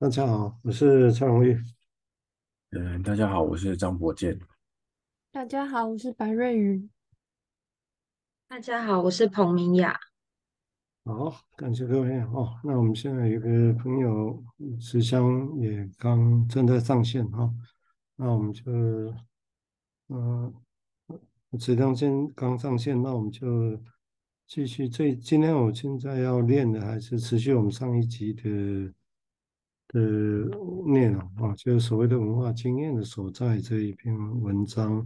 大家好，我是蔡荣玉。嗯，大家好，我是张博健。大家好，我是白瑞云。大家好，我是彭明雅。好，感谢各位哦。那我们现在有个朋友慈香也刚正在上线哈、哦，那我们就嗯，池香先刚上线，那我们就继续。这今天我现在要练的还是持续我们上一集的的内容啊，就是所谓的文化经验的所在这一篇文章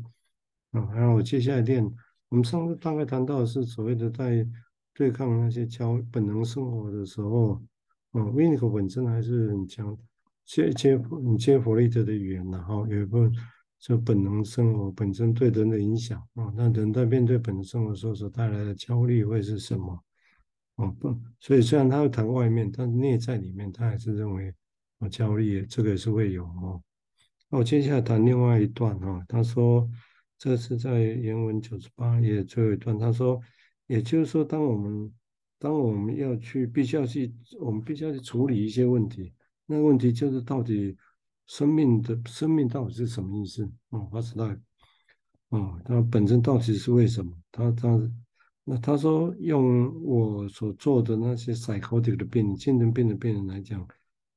啊。然后我接下来练，我们上次大概谈到的是所谓的在。对抗那些焦本能生活的时候，嗯，维尼口本身还是很强，接接你接弗雷德的语言，然后有一部分就本能生活本身对人的影响啊，那人在面对本能生活时候所带来的焦虑会是什么？哦不，所以虽然他会谈外面，但内在里面他还是认为啊焦虑这个也是会有哦。那我接下来谈另外一段哈，他说这是在原文九十八页最后一段，他说。也就是说，当我们当我们要去，必须要去，我们必须要去处理一些问题。那个问题就是，到底生命的生命到底是什么意思？哦，What's life？哦，它本身到底是为什么？他他那他说，用我所做的那些 psychotic 的病人、精神病的病人来讲，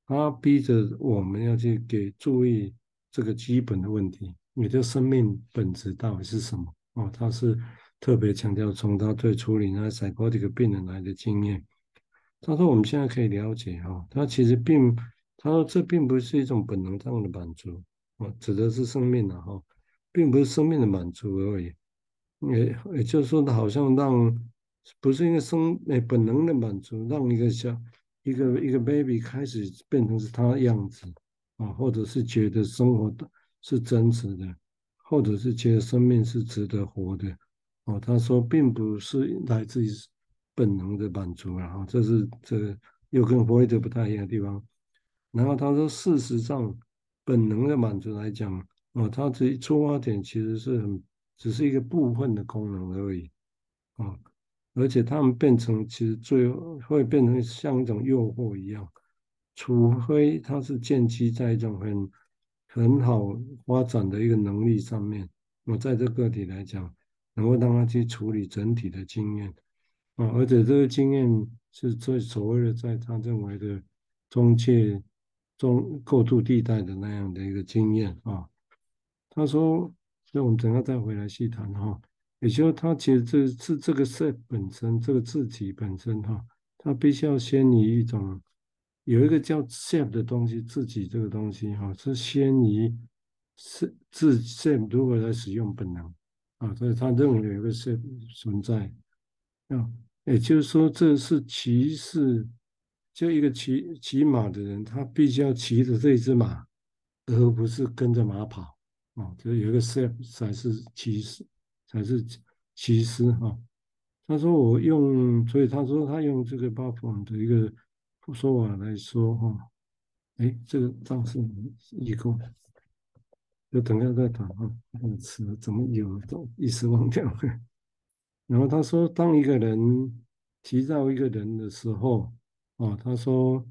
他逼着我们要去给注意这个基本的问题：你的生命本质到底是什么？哦，他是。特别强调从他对处理那 psychotic 病人来的经验，他说我们现在可以了解哈，他其实并他说这并不是一种本能上的满足哦，指的是生命的哈，并不是生命的满足而已，也也就是说，他好像让不是一个生诶本能的满足，让一个小一个一个 baby 开始变成是他的样子啊，或者是觉得生活的是真实的，或者是觉得生命是值得活的。哦，他说并不是来自于本能的满足啊，哈，这是这又跟弗洛伊德不太一样的地方。然后他说，事实上，本能的满足来讲，哦，他这出发点其实是很只是一个部分的功能而已，啊，而且他们变成其实最会变成像一种诱惑一样，除非他是建基在一种很很好发展的一个能力上面，我在这个体来讲。能够让他去处理整体的经验啊，而且这个经验是最所谓的在他认为的中介中过渡地带的那样的一个经验啊。他说，那我们等下再回来细谈哈。也就是他其实这是这个 self 本身，这个自己本身哈，他必须要先以一种有一个叫 self 的东西，自己这个东西哈，是先以是自 self 如何来使用本能。啊，所以他认为有一个是存在，啊，也就是说，这是骑士，就一个骑骑马的人，他必须要骑着这一只马，而不是跟着马跑，啊，就是有一个 self 才是骑士，才是其实哈。他说我用，所以他说他用这个巴普尔的一个说法来说哈，哎，这个当时一共。就等下再谈啊，那个词怎么有都一时忘掉了。然后他说，当一个人提到一个人的时候，啊，他说，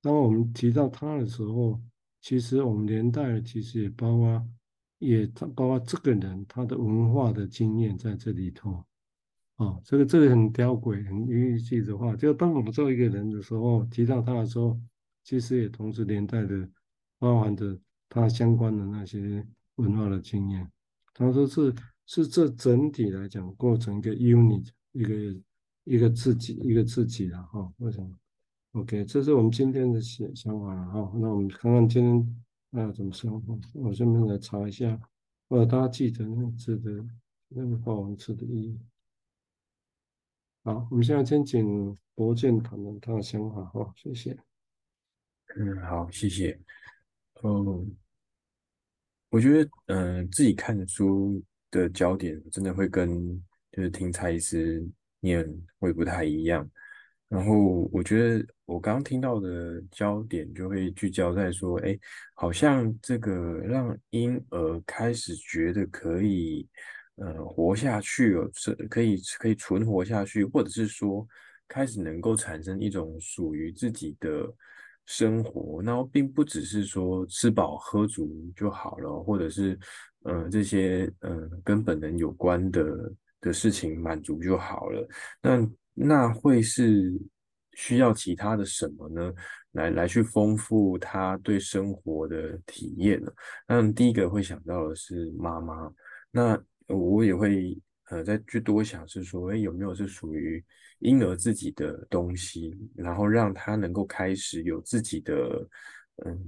当我们提到他的时候，其实我们连带的其实也包括，也他包括这个人他的文化的经验在这里头。啊，这个这个很吊诡、很寓意的话，就当我们做一个人的时候，提到他的时候，其实也同时连带的包含着。他相关的那些文化的经验，他说是是这整体来讲构成一个 unit，一个一个自己一个自己了哈。为什么？OK，这是我们今天的想想法了哈。那我们看看今天啊怎么说？我顺便来查一下，或者大家记得那个字的那个画文字的意义。好，我们现在先请博建谈谈他的想法哈。谢谢。嗯，好，谢谢。嗯。我觉得，嗯、自己看书的焦点真的会跟就是听蔡医师念会不太一样。然后，我觉得我刚刚听到的焦点就会聚焦在说，哎，好像这个让婴儿开始觉得可以，呃，活下去哦，是可以可以存活下去，或者是说开始能够产生一种属于自己的生活，那并不只是说吃饱喝足就好了，或者是呃这些呃跟本能有关的的事情满足就好了。那那会是需要其他的什么呢？来来去丰富他对生活的体验呢？那第一个会想到的是妈妈，那我也会呃再去多想是说，哎，有没有是属于婴儿自己的东西，然后让他能够开始有自己的嗯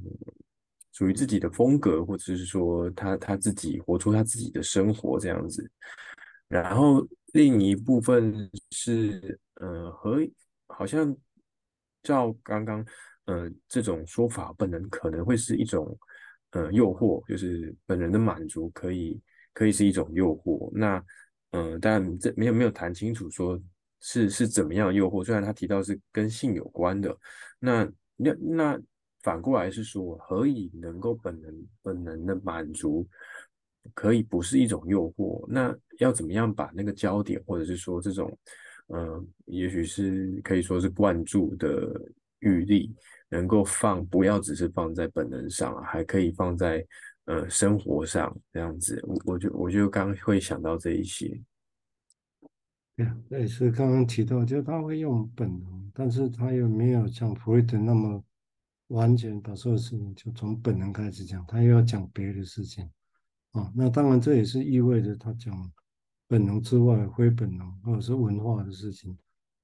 属于自己的风格，或者是说他他自己活出他自己的生活这样子。然后另一部分是呃和好像照刚刚。呃，这种说法本能可能会是一种呃诱惑，就是本能的满足可以可以是一种诱惑。那呃，但这没有没有谈清楚说是是怎么样诱惑。虽然他提到是跟性有关的，那那那反过来是说，何以能够本能本能的满足可以不是一种诱惑？那要怎么样把那个焦点，或者是说这种呃，也许是可以说是灌注的欲力。能够放，不要只是放在本能上，还可以放在呃生活上这样子。我我就我就刚会想到这一些。对，那也是刚刚提到，就他会用本能，但是他又没有像弗洛伊德那么完全把所有事情就从本能开始讲，他又要讲别的事情啊。那当然这也是意味着他讲本能之外非本能或者是文化的事情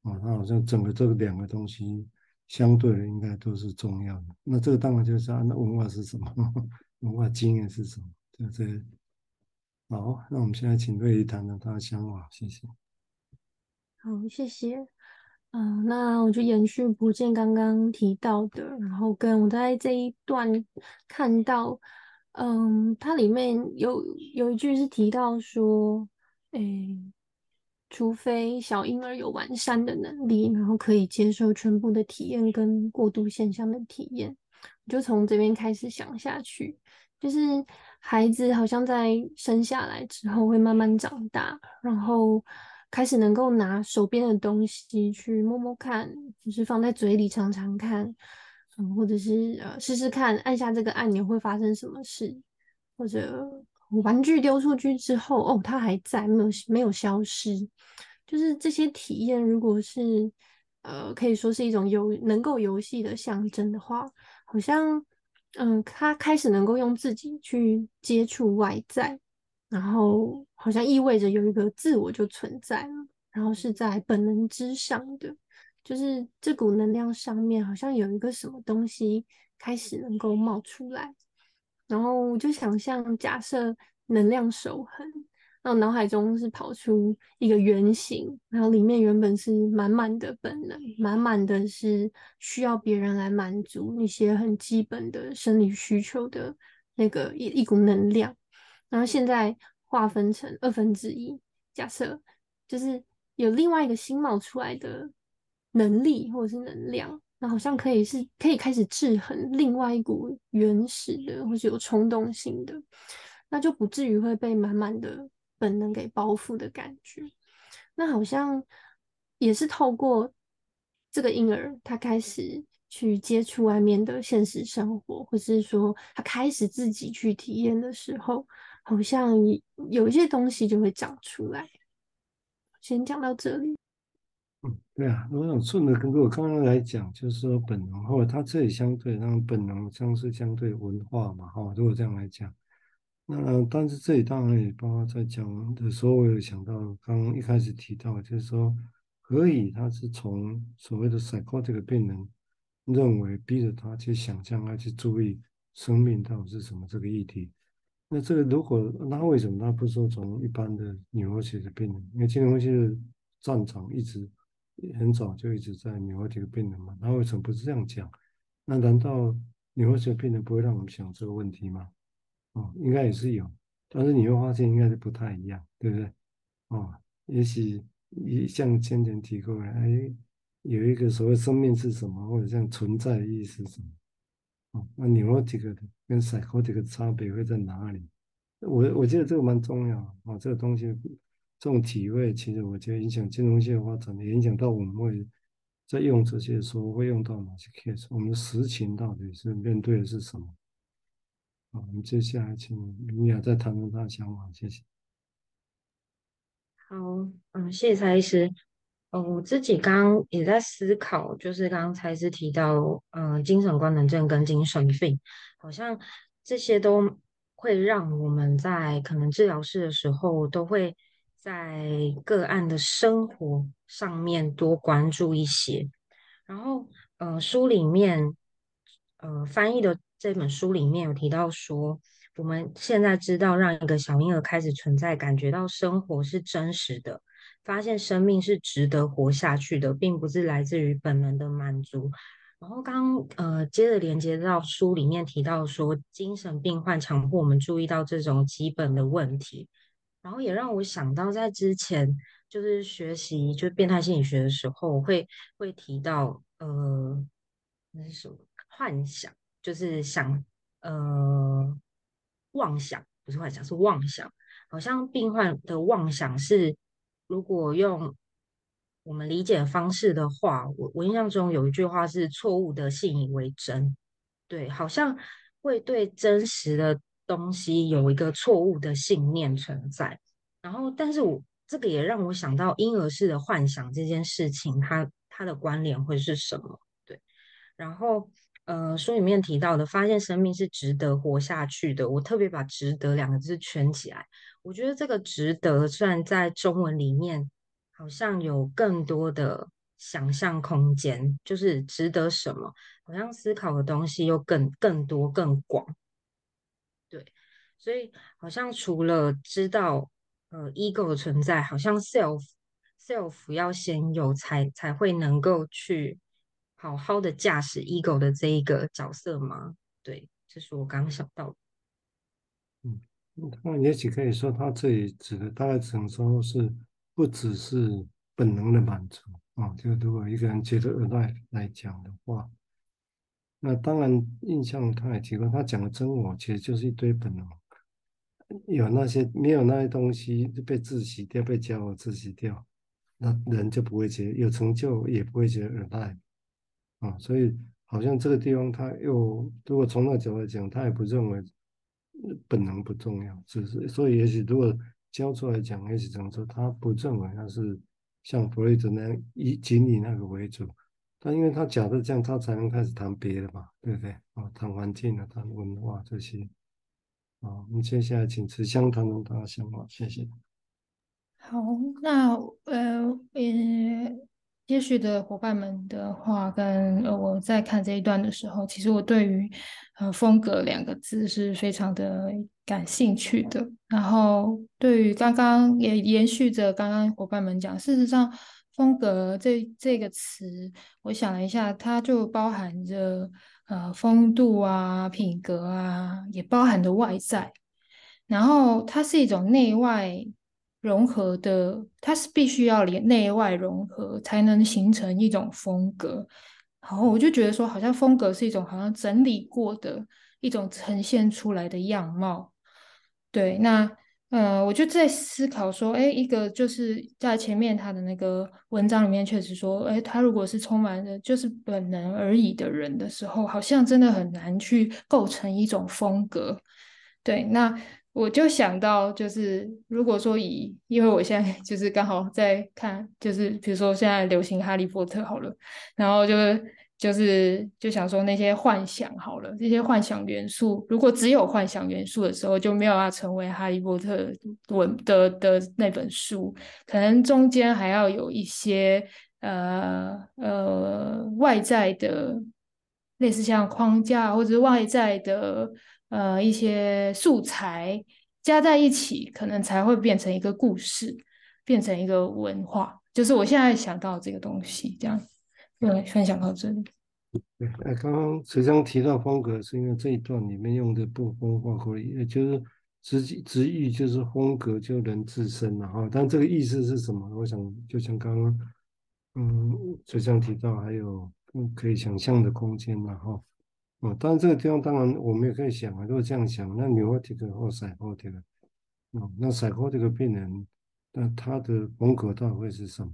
啊。那好像整个这个两个东西。相对的，应该都是重要的。那这个当然就是啊，那文化是什么？文化经验是什么？就这个。好，那我们现在请瑞怡谈谈他的想法，谢谢。好，谢谢。嗯、那我就延续不见刚刚提到的，然后跟我在这一段看到，嗯，它里面有有一句是提到说，诶。除非小婴儿有完善的能力，然后可以接受全部的体验跟过渡现象的体验，就从这边开始想下去。就是孩子好像在生下来之后会慢慢长大，然后开始能够拿手边的东西去摸摸看，就是放在嘴里尝尝看，嗯，或者是呃试试看按下这个按钮会发生什么事，或者。玩具丢出去之后，哦，它还在，没有没有消失。就是这些体验，如果是呃，可以说是一种游能够游戏的象征的话，好像嗯，他开始能够用自己去接触外在，然后好像意味着有一个自我就存在了，然后是在本能之上的，就是这股能量上面好像有一个什么东西开始能够冒出来。然后我就想象，假设能量守恒，那脑海中是跑出一个圆形，然后里面原本是满满的本能，满满的是需要别人来满足一些很基本的生理需求的那个一一股能量，然后现在划分成二分之一，假设就是有另外一个新冒出来的能力或者是能量。那好像可以是，可以开始制衡另外一股原始的，或是有冲动性的，那就不至于会被满满的本能给包覆的感觉。那好像也是透过这个婴儿，他开始去接触外面的现实生活，或是说他开始自己去体验的时候，好像有一些东西就会长出来。先讲到这里。嗯，对啊，我想顺着跟我刚刚来讲，就是说本能，或者它这里相对，让本能像是相对文化嘛，哈，如果这样来讲，那但是这里当然也包括在讲的时候，我有想到刚刚一开始提到，就是说，何以他是从所谓的 psychotic 病人认为逼着他去想象，他去注意生命到底是什么这个议题，那这个如果那为什么他不说从一般的纽约型的病人，因为这个东西的战场一直。很早就一直在牛的病人嘛，那为什么不是这样讲？那难道牛的病人不会让我们想这个问题吗？哦，应该也是有，但是你会发现应该是不太一样，对不对？哦，也许一像先前提过来，哎，有一个所谓生命是什么，或者像存在的意思是什么？哦，那 neurotic 的跟 psychotic 的差别会在哪里？我我觉得这个蛮重要啊，这个东西。这种体会，其实我觉得影响金融界的发展，也影响到我们会在用这些的时候会用到哪些 case？我们的实情到底是面对的是什么？好，我们接下来请明雅再谈谈他的想法，谢谢。好，嗯，谢谢蔡医师。哦，我自己刚刚也在思考，就是刚刚蔡医师提到，嗯，精神官能症跟精神病，好像这些都会让我们在可能治疗室的时候，都会在个案的生活上面多关注一些。然后，呃，书里面，呃，翻译的这本书里面有提到说，我们现在知道，让一个小婴儿开始存在，感觉到生活是真实的。发现生命是值得活下去的，并不是来自于本能的满足。然后刚呃，接着连接到书里面提到说，精神病患强迫我们注意到这种基本的问题，然后也让我想到在之前就是学习就是变态心理学的时候，会会提到呃，那是什么？幻想，就是想呃，妄想，不是幻想，是妄想。好像病患的妄想是。如果用我们理解的方式的话，我我印象中有一句话是错误的信以为真，对，好像会对真实的东西有一个错误的信念存在。然后，但是我这个也让我想到婴儿式的幻想这件事情，它它的关联会是什么？对，然后呃，书里面提到的发现生命是值得活下去的，我特别把“值得”两个字圈起来。我觉得这个值得，虽然在中文里面好像有更多的想象空间，就是值得什么，好像思考的东西又更更多更广。所以好像除了知道呃 ego 的存在，好像 self self 要先有才才会能够去好好的驾驶 ego 的这一个角色吗？对，这是我刚想到的。嗯。那也许可以说，他这里指的大概只能说是不只是本能的满足啊。就如果一个人觉得额外来讲的话，那当然印象他也提过，他讲的真我其实就是一堆本能，有那些没有那些东西被窒息掉，被骄傲窒息掉，那人就不会觉得有成就，也不会觉得额外啊。所以好像这个地方他又如果从那角度来讲，他也不认为。本能不重要，只是所以也许如果教出来讲，也许怎么说，他不认为他是像弗雷德那样以仅以那个为主，但因为他假设这样，他才能开始谈别的嘛，对不对？啊，谈环境啊，谈文化这些。好，我们接下来请慈香谈谈他的想法，谢谢。好，那呃呃。接续的伙伴们的话，跟呃我在看这一段的时候，其实我对于呃风格两个字是非常的感兴趣的。然后对于刚刚也延续着刚刚伙伴们讲，事实上风格这这个词，我想了一下，它就包含着呃风度啊、品格啊，也包含的外在，然后它是一种内外。融合的，它是必须要连内外融合才能形成一种风格。然后我就觉得说，好像风格是一种好像整理过的一种呈现出来的样貌。对，那呃，我就在思考说，哎，一个就是在前面他的那个文章里面确实说，哎，他如果是充满了就是本能而已的人的时候，好像真的很难去构成一种风格。对，那。我就想到，就是如果说以，因为我现在就是刚好在看，就是比如说现在流行哈利波特好了，然后就是就是就想说那些幻想好了，这些幻想元素，如果只有幻想元素的时候，就没有要成为哈利波特文的的那本书，可能中间还要有一些呃呃外在的，类似像框架或者是外在的。呃，一些素材加在一起，可能才会变成一个故事，变成一个文化。就是我现在想到这个东西，这样，对，分享到这里。对，哎，刚刚慈香提到风格，是因为这一段里面用的不分化口语，也就是直直译就是风格就能自身了哈。但这个意思是什么？我想就像刚刚，嗯，慈香提到还有可以想象的空间了哈。哦，当然这个地方当然我们也可以想啊，如果这样想，那 neurotic 或 psychotic，哦，那 psychotic 病人，那他的风格到底会是什么？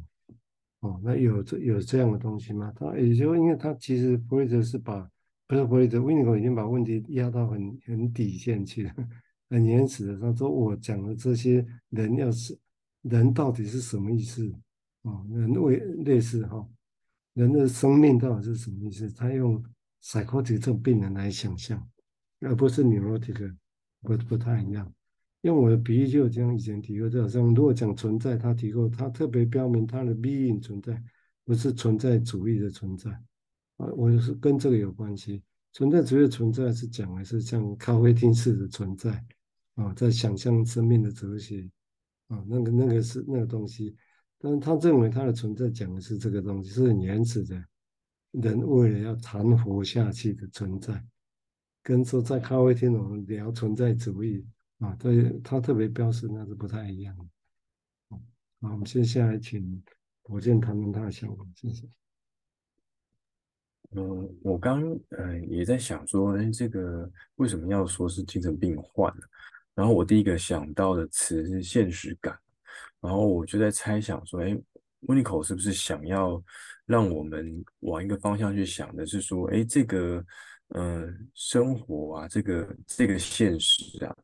哦，那有这有这样的东西吗？他也就因为他其实弗雷德是把不是弗雷德，维尼口已经把问题压到很很底线去了，很原始的。他说我讲的这些人要是人到底是什么意思？哦，人为类似哈、人的生命到底是什么意思？他用 psychotic 这种病人来想象，而不是 neurotic，不不太一样。用我的比喻，就有这样以前提过，就好像如果讲存在，他提过，他特别标明他的 being 存在，不是存在主义的存在啊。我是跟这个有关系，存在主义的存在是讲的是像咖啡厅式的存在啊，在想象生命的哲学啊，那个那个是那个东西。但是他认为他的存在讲的是这个东西，是很原始的，人为了要存活下去的存在，跟说在咖啡厅我们聊存在主义。啊，对，他特别标示那是不太一样的。好，我们接下来请柏健谈谈他的想法，谢谢。嗯，我刚呃也在想说，哎，这个为什么要说是精神病患呢？然后我第一个想到的词是现实感，然后我就在猜想说，哎，温尼口是不是想要让我们往一个方向去想的是说，哎，这个嗯、呃、生活啊，这个这个现实啊。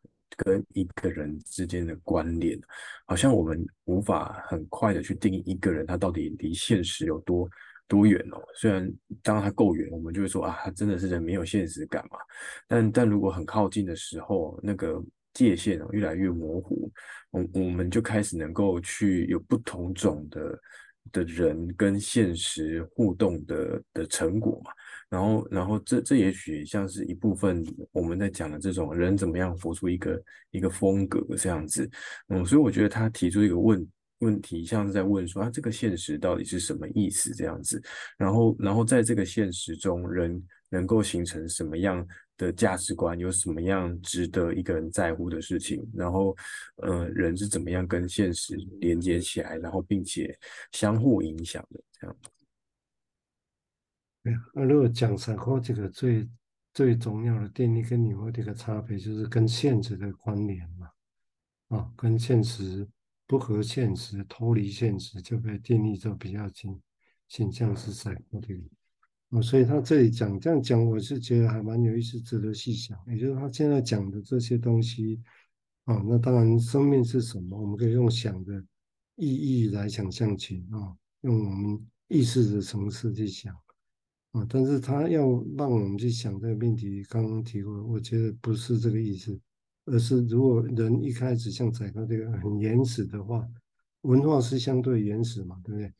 跟一个人之间的关联，好像我们无法很快的去定义一个人他到底离现实有多多远哦。虽然当他够远，我们就会说啊，他真的是人没有现实感嘛。但但如果很靠近的时候，那个界限越来越模糊，我我们就开始能够去有不同种的的人跟现实互动的的成果嘛。然后，然后这这也许像是一部分我们在讲的这种人怎么样活出一个一个风格这样子，嗯，所以我觉得他提出一个问问题，像是在问说，啊，这个现实到底是什么意思这样子？然后，然后在这个现实中，人能够形成什么样的价值观？有什么样值得一个人在乎的事情？然后，呃，人是怎么样跟现实连接起来，然后并且相互影响的这样。对啊，那如果讲 psychotic 这个最最重要的定义跟 neurotic 的差别，就是跟现实的关联嘛，啊，跟现实不合现实、脱离现实，就被定义就比较倾倾向是 psychotic。哦，所以他这里讲这样讲，我是觉得还蛮有意思，值得细想。也就是他现在讲的这些东西，啊，那当然生命是什么，我们可以用想的意义来想象起啊，用我们意识的层次去想。啊，但是他要让我们去想这个命题，刚刚提过，我觉得不是这个意思，而是如果人一开始像宰哥这个很原始的话，文化是相对原始嘛，对不对？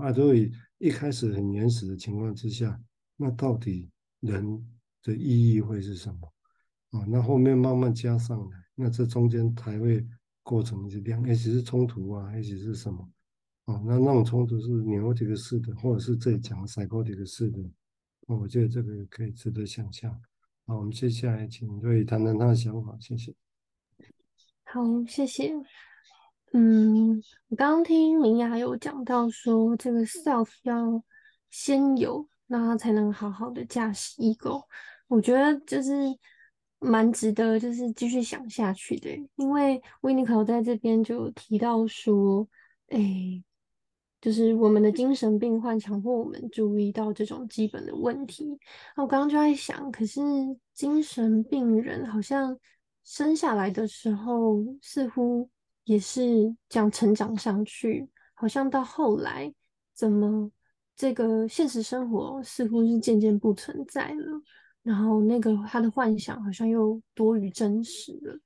啊，所以一开始很原始的情况之下，那到底人的意义会是什么？啊，那后面慢慢加上来，那这中间才会构成是两，也许是冲突啊，也许是什么？哦，那那种冲突是 neurotic 式的，或者是这里讲的 psychotic 式的，我觉得这个可以值得想象。好，我们接下来请瑞谈谈他的想法，谢谢。好，谢谢。嗯，我刚刚听明雅有讲到说，这个 self 要先有，那他才能好好的驾驶 ego。我觉得就是蛮值得，就是继续想下去的，因为 w i n n i c o 在这边就提到说，哎。就是我们的精神病患强迫我们注意到这种基本的问题。那我刚刚就在想，可是精神病人好像生下来的时候似乎也是这样成长上去，好像到后来怎么这个现实生活似乎是渐渐不存在了，然后那个他的幻想好像又多于真实了，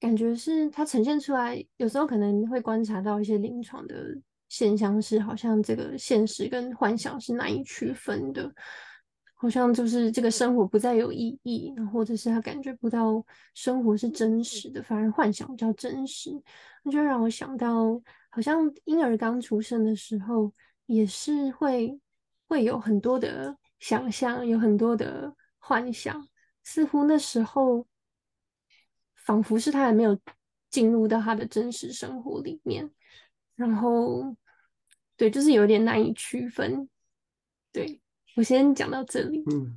感觉是他呈现出来，有时候可能会观察到一些临床的。现象是，好像这个现实跟幻想是难以区分的，好像就是这个生活不再有意义，或者是他感觉不到生活是真实的，反而幻想比较真实。那就让我想到，好像婴儿刚出生的时候，也是会会有很多的想象，有很多的幻想，似乎那时候仿佛是他还没有进入到他的真实生活里面，然后。对，就是有点难以区分。对，我先讲到这里。嗯，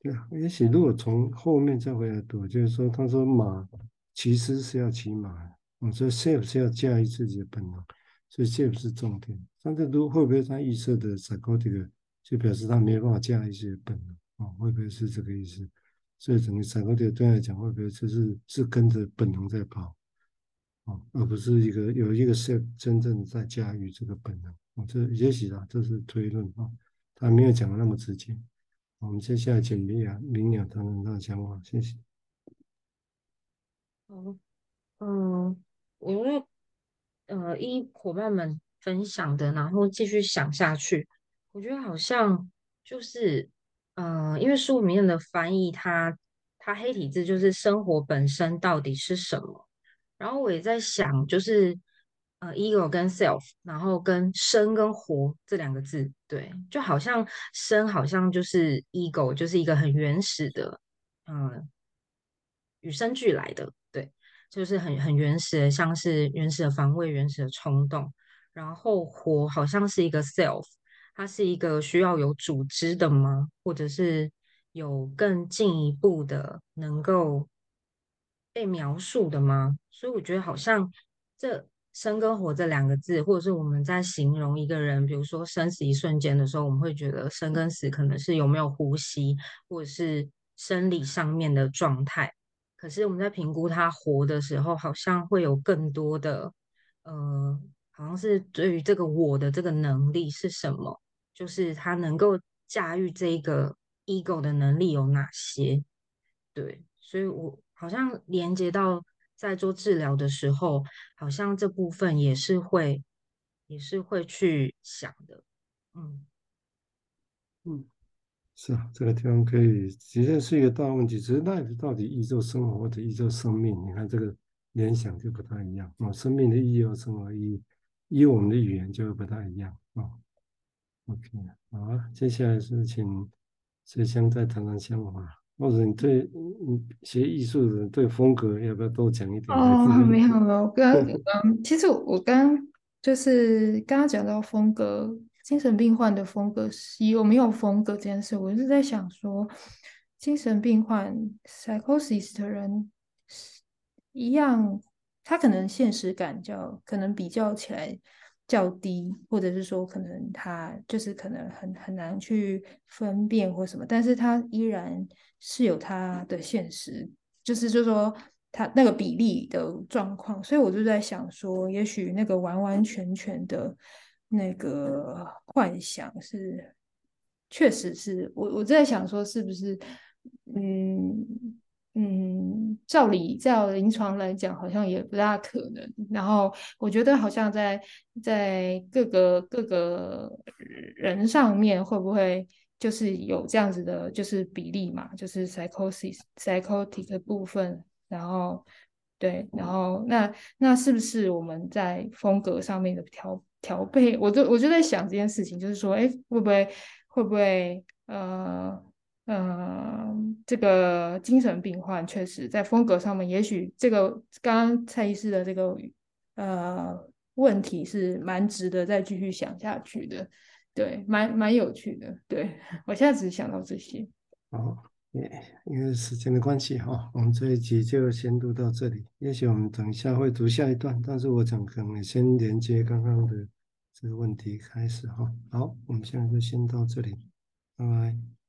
对啊，也许如果从后面再回来读，就是说，他说马其实是要骑马，我说 self 是要驾驭自己的本能。所以这不是重点。但是都会不会他预设的 psychotic 就表示他没有办法驾驭一些本能啊、哦？会不会是这个意思？所以整个 psychotic 对他来讲，会不会就是是跟着本能在跑啊、而不是一个有一个 self 真正在驾驭这个本能？哦，这也许啊，这是推论啊、哦，他没有讲的那么直接。我们接下来请明雅明雅谈谈他的想法，谢谢。好，嗯，我因为呃，依伙伴们分享的，然后继续想下去，我觉得好像就是，呃，因为书里面的翻译它，它它黑体字就是生活本身到底是什么？然后我也在想，就是呃，ego 跟 self，然后跟生跟活这两个字，对，就好像生好像就是 ego，就是一个很原始的，嗯、与生俱来的。对就是很很原始的，像是原始的防卫、原始的冲动，然后活好像是一个 self，它是一个需要有组织的吗？或者是有更进一步的能够被描述的吗？所以我觉得好像这生跟活这两个字，或者是我们在形容一个人，比如说生死一瞬间的时候，我们会觉得生跟死可能是有没有呼吸，或者是生理上面的状态。可是我们在评估他活的时候，好像会有更多的，呃，好像是对于这个我的这个能力是什么，就是他能够驾驭这个 ego 的能力有哪些？对，所以我好像连接到在做治疗的时候，好像这部分也是会，也是会去想的，嗯，嗯。是啊，这个地方可以，其实是一个大问题。只是那到底宇宙生活或者宇宙生命？你看这个联想就不太一样啊。生命的意义和生活意义，依我们的语言就不太一样啊。OK，好啊，接下来是请水香再谈谈想法，或者你对你学艺术的人对风格要不要多讲一点？哦，没有了，我刚刚其实我刚就是刚刚讲到风格。精神病患的风格是有没有风格这件事，我是在想说，精神病患 psychosis 的人一样，他可能现实感较可能比较起来较低，或者是说可能他就是可能很很难去分辨或什么，但是他依然是有他的现实，就是就是说他那个比例的状况，所以我就在想说，也许那个完完全全的。那个幻想是，确实是我我在想说，是不是，嗯嗯，照理照临床来讲，好像也不大可能。然后我觉得好像在在各个各个人上面，会不会就是有这样子的，就是比例嘛，就是 psychosis psychotic 的部分，然后对，然后那那是不是我们在风格上面的调？调配，我就我就在想这件事情，就是说，哎，会不会会不会，呃呃，这个精神病患确实在风格上面，也许这个刚刚蔡医师的这个呃问题是蛮值得再继续想下去的，对，蛮蛮有趣的，对，我现在只是想到这些。好，也因为时间的关系哈，我们这一集就先读到这里。也许我们等一下会读下一段，但是我想可能先连接刚刚的。这个问题开始哈，好，我们现在就先到这里，拜拜。